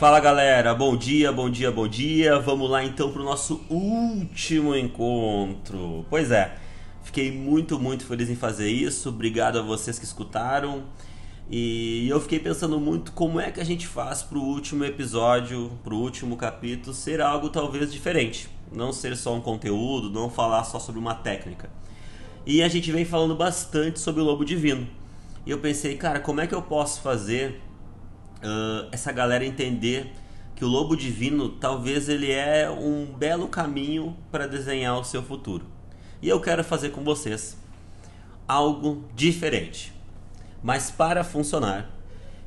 Fala galera, bom dia, bom dia, bom dia. Vamos lá então pro nosso último encontro. Pois é, fiquei muito, muito feliz em fazer isso. Obrigado a vocês que escutaram. E eu fiquei pensando muito como é que a gente faz pro último episódio, pro último capítulo ser algo talvez diferente. Não ser só um conteúdo, não falar só sobre uma técnica. E a gente vem falando bastante sobre o lobo divino. Eu pensei, cara, como é que eu posso fazer uh, essa galera entender que o lobo divino talvez ele é um belo caminho para desenhar o seu futuro. E eu quero fazer com vocês algo diferente. Mas para funcionar,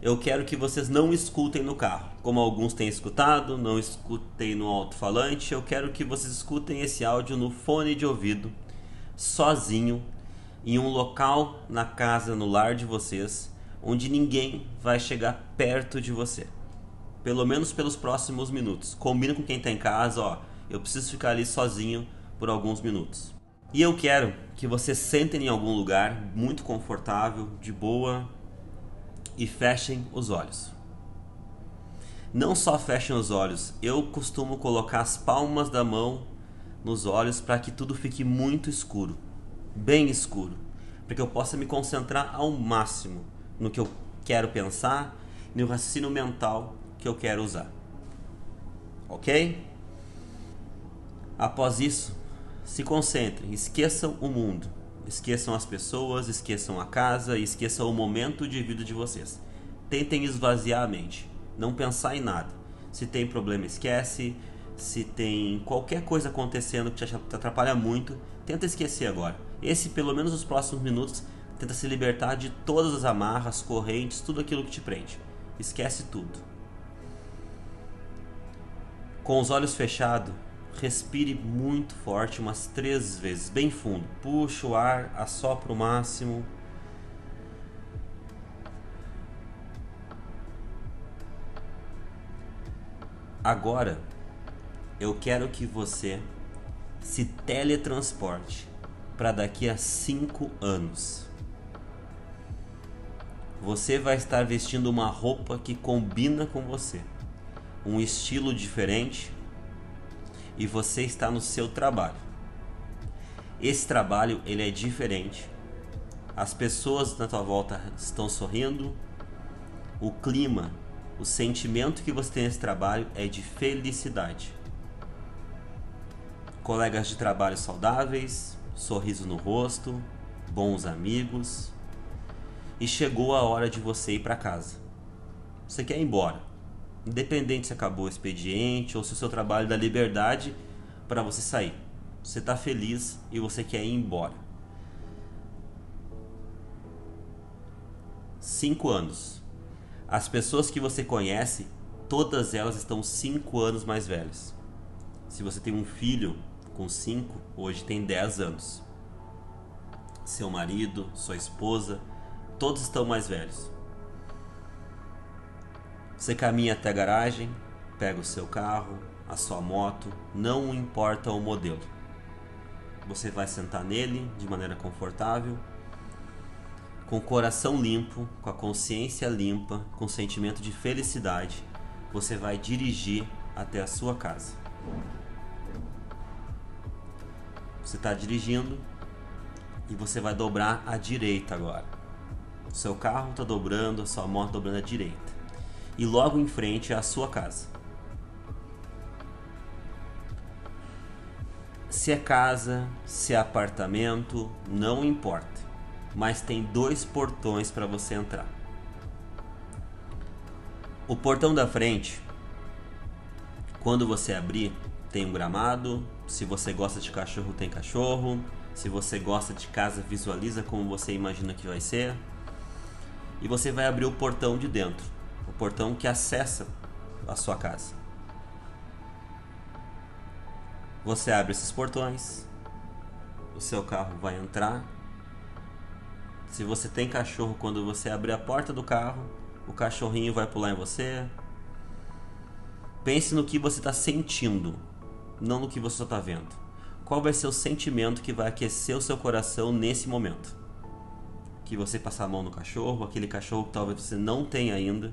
eu quero que vocês não escutem no carro, como alguns têm escutado, não escutem no alto-falante. Eu quero que vocês escutem esse áudio no fone de ouvido, sozinho, em um local na casa, no lar de vocês, onde ninguém vai chegar perto de você. Pelo menos pelos próximos minutos. Combina com quem está em casa, ó. Eu preciso ficar ali sozinho por alguns minutos. E eu quero que vocês sentem em algum lugar muito confortável, de boa e fechem os olhos. Não só fechem os olhos, eu costumo colocar as palmas da mão nos olhos para que tudo fique muito escuro, bem escuro, para que eu possa me concentrar ao máximo no que eu quero pensar no raciocínio mental que eu quero usar. Ok? Após isso, se concentrem, esqueçam o mundo, esqueçam as pessoas, esqueçam a casa esqueçam o momento de vida de vocês. Tentem esvaziar a mente, não pensar em nada. Se tem problema, esquece. Se tem qualquer coisa acontecendo que te atrapalha muito, tenta esquecer agora. Esse, pelo menos nos próximos minutos, tenta se libertar de todas as amarras, correntes, tudo aquilo que te prende. Esquece tudo. Com os olhos fechados, Respire muito forte, umas três vezes, bem fundo. Puxa o ar, assopra o máximo. Agora, eu quero que você se teletransporte para daqui a cinco anos. Você vai estar vestindo uma roupa que combina com você, um estilo diferente, e você está no seu trabalho. Esse trabalho ele é diferente. As pessoas na tua volta estão sorrindo. O clima, o sentimento que você tem nesse trabalho é de felicidade. Colegas de trabalho saudáveis, sorriso no rosto, bons amigos. E chegou a hora de você ir para casa. Você quer ir embora Independente se acabou o expediente ou se o seu trabalho dá liberdade para você sair. Você está feliz e você quer ir embora. Cinco anos. As pessoas que você conhece, todas elas estão cinco anos mais velhas. Se você tem um filho com cinco, hoje tem dez anos. Seu marido, sua esposa, todos estão mais velhos. Você caminha até a garagem, pega o seu carro, a sua moto, não importa o modelo. Você vai sentar nele de maneira confortável, com o coração limpo, com a consciência limpa, com sentimento de felicidade. Você vai dirigir até a sua casa. Você está dirigindo e você vai dobrar à direita agora. O seu carro está dobrando, a sua moto dobrando à direita e logo em frente à sua casa. Se é casa, se é apartamento, não importa, mas tem dois portões para você entrar. O portão da frente, quando você abrir, tem um gramado. Se você gosta de cachorro, tem cachorro. Se você gosta de casa, visualiza como você imagina que vai ser. E você vai abrir o portão de dentro o portão que acessa a sua casa. Você abre esses portões, o seu carro vai entrar. Se você tem cachorro, quando você abrir a porta do carro, o cachorrinho vai pular em você. Pense no que você está sentindo, não no que você está vendo. Qual vai ser o sentimento que vai aquecer o seu coração nesse momento? que você passar a mão no cachorro, aquele cachorro que talvez você não tenha ainda,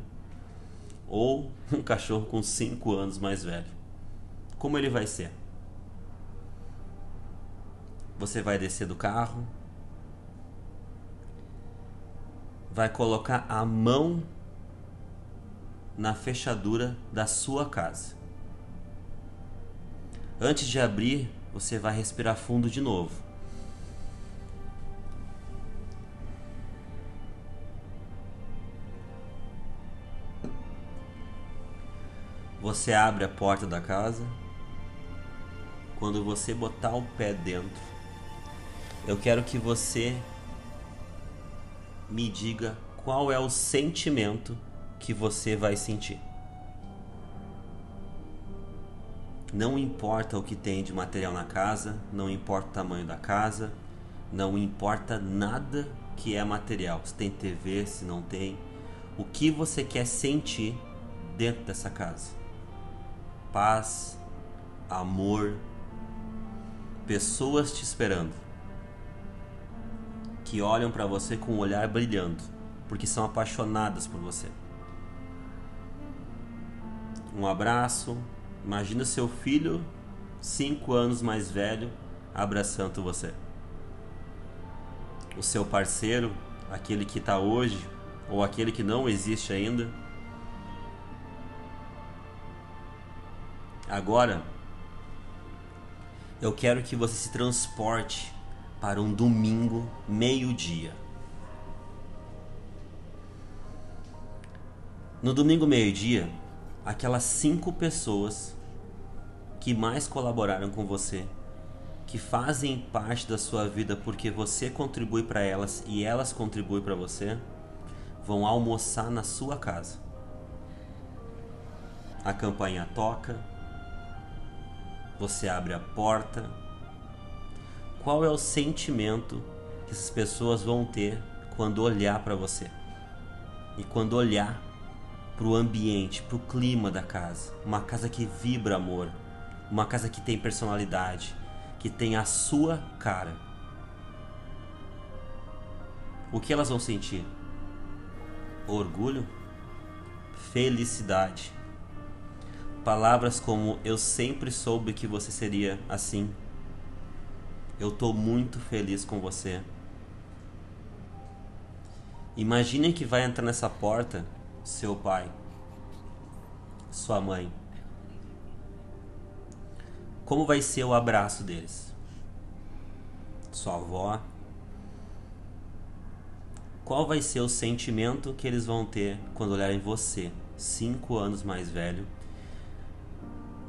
ou um cachorro com 5 anos mais velho. Como ele vai ser? Você vai descer do carro, vai colocar a mão na fechadura da sua casa. Antes de abrir, você vai respirar fundo de novo. Você abre a porta da casa. Quando você botar o pé dentro, eu quero que você me diga qual é o sentimento que você vai sentir. Não importa o que tem de material na casa, não importa o tamanho da casa, não importa nada que é material. Se tem TV, se não tem. O que você quer sentir dentro dessa casa? Paz, amor, pessoas te esperando que olham para você com o olhar brilhando, porque são apaixonadas por você. Um abraço. Imagina seu filho, cinco anos mais velho, abraçando você. O seu parceiro, aquele que está hoje, ou aquele que não existe ainda. Agora, eu quero que você se transporte para um domingo, meio-dia. No domingo, meio-dia, aquelas cinco pessoas que mais colaboraram com você, que fazem parte da sua vida porque você contribui para elas e elas contribuem para você, vão almoçar na sua casa. A campainha toca, você abre a porta, qual é o sentimento que essas pessoas vão ter quando olhar para você e quando olhar para o ambiente, para o clima da casa, uma casa que vibra amor, uma casa que tem personalidade, que tem a sua cara. O que elas vão sentir? Orgulho? Felicidade. Palavras como eu sempre soube que você seria assim eu tô muito feliz com você. Imaginem que vai entrar nessa porta seu pai, sua mãe. Como vai ser o abraço deles? Sua avó? Qual vai ser o sentimento que eles vão ter quando olharem você, cinco anos mais velho,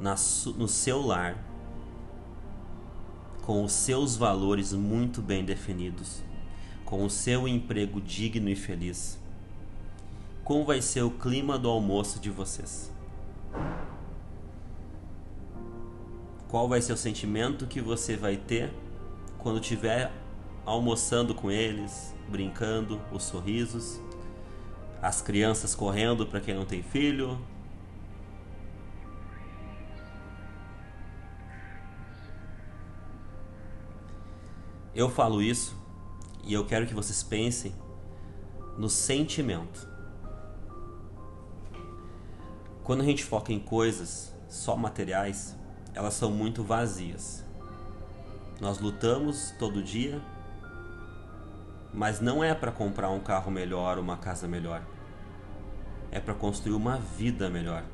na, no seu lar, com os seus valores muito bem definidos, com o seu emprego digno e feliz. Como vai ser o clima do almoço de vocês? Qual vai ser o sentimento que você vai ter quando estiver almoçando com eles, brincando, os sorrisos, as crianças correndo para quem não tem filho, Eu falo isso e eu quero que vocês pensem no sentimento. Quando a gente foca em coisas só materiais, elas são muito vazias. Nós lutamos todo dia, mas não é para comprar um carro melhor, uma casa melhor. É para construir uma vida melhor.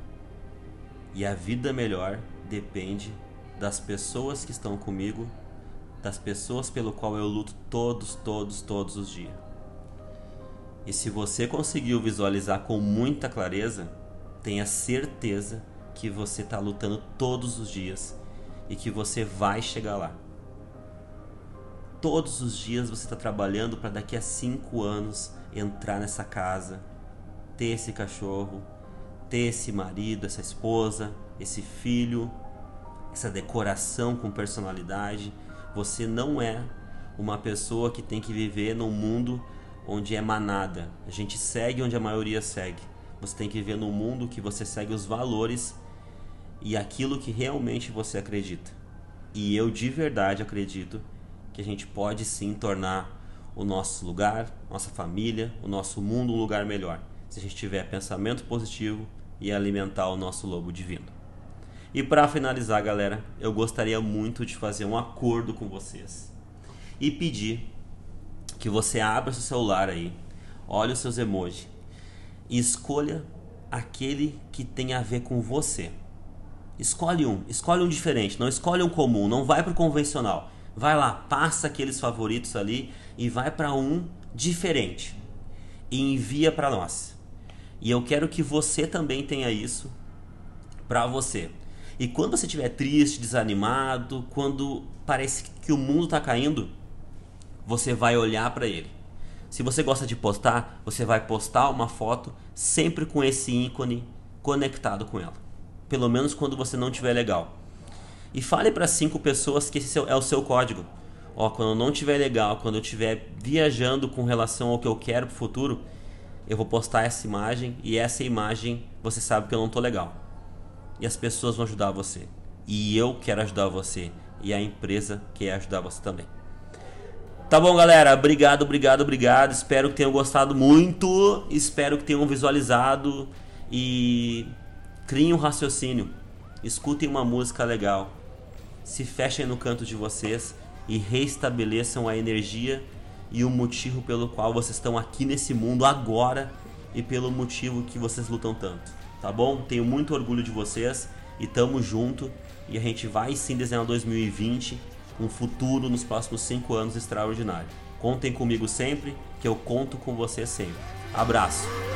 E a vida melhor depende das pessoas que estão comigo das pessoas pelo qual eu luto todos, todos, todos os dias. E se você conseguiu visualizar com muita clareza, tenha certeza que você está lutando todos os dias e que você vai chegar lá. Todos os dias você está trabalhando para daqui a cinco anos entrar nessa casa, ter esse cachorro, ter esse marido, essa esposa, esse filho, essa decoração com personalidade você não é uma pessoa que tem que viver num mundo onde é manada. A gente segue onde a maioria segue. Você tem que viver num mundo que você segue os valores e aquilo que realmente você acredita. E eu de verdade acredito que a gente pode sim tornar o nosso lugar, nossa família, o nosso mundo um lugar melhor. Se a gente tiver pensamento positivo e alimentar o nosso lobo divino. E para finalizar, galera, eu gostaria muito de fazer um acordo com vocês e pedir que você abra seu celular aí, olhe os seus emojis e escolha aquele que tem a ver com você. Escolhe um, escolhe um diferente, não escolhe um comum, não vai pro convencional. Vai lá, passa aqueles favoritos ali e vai para um diferente e envia para nós. E eu quero que você também tenha isso para você. E quando você estiver triste, desanimado, quando parece que o mundo está caindo, você vai olhar para ele. Se você gosta de postar, você vai postar uma foto sempre com esse ícone conectado com ela. Pelo menos quando você não estiver legal. E fale para cinco pessoas que esse é o seu código. Ó, quando eu não estiver legal, quando eu estiver viajando com relação ao que eu quero pro futuro, eu vou postar essa imagem e essa imagem você sabe que eu não tô legal. E as pessoas vão ajudar você. E eu quero ajudar você. E a empresa quer ajudar você também. Tá bom, galera? Obrigado, obrigado, obrigado. Espero que tenham gostado muito. Espero que tenham visualizado e criem um raciocínio. Escutem uma música legal. Se fechem no canto de vocês e restabeleçam a energia e o motivo pelo qual vocês estão aqui nesse mundo agora e pelo motivo que vocês lutam tanto. Tá bom? Tenho muito orgulho de vocês e tamo junto. E a gente vai sim desenhar 2020 um futuro nos próximos cinco anos extraordinário. Contem comigo sempre, que eu conto com você sempre. Abraço!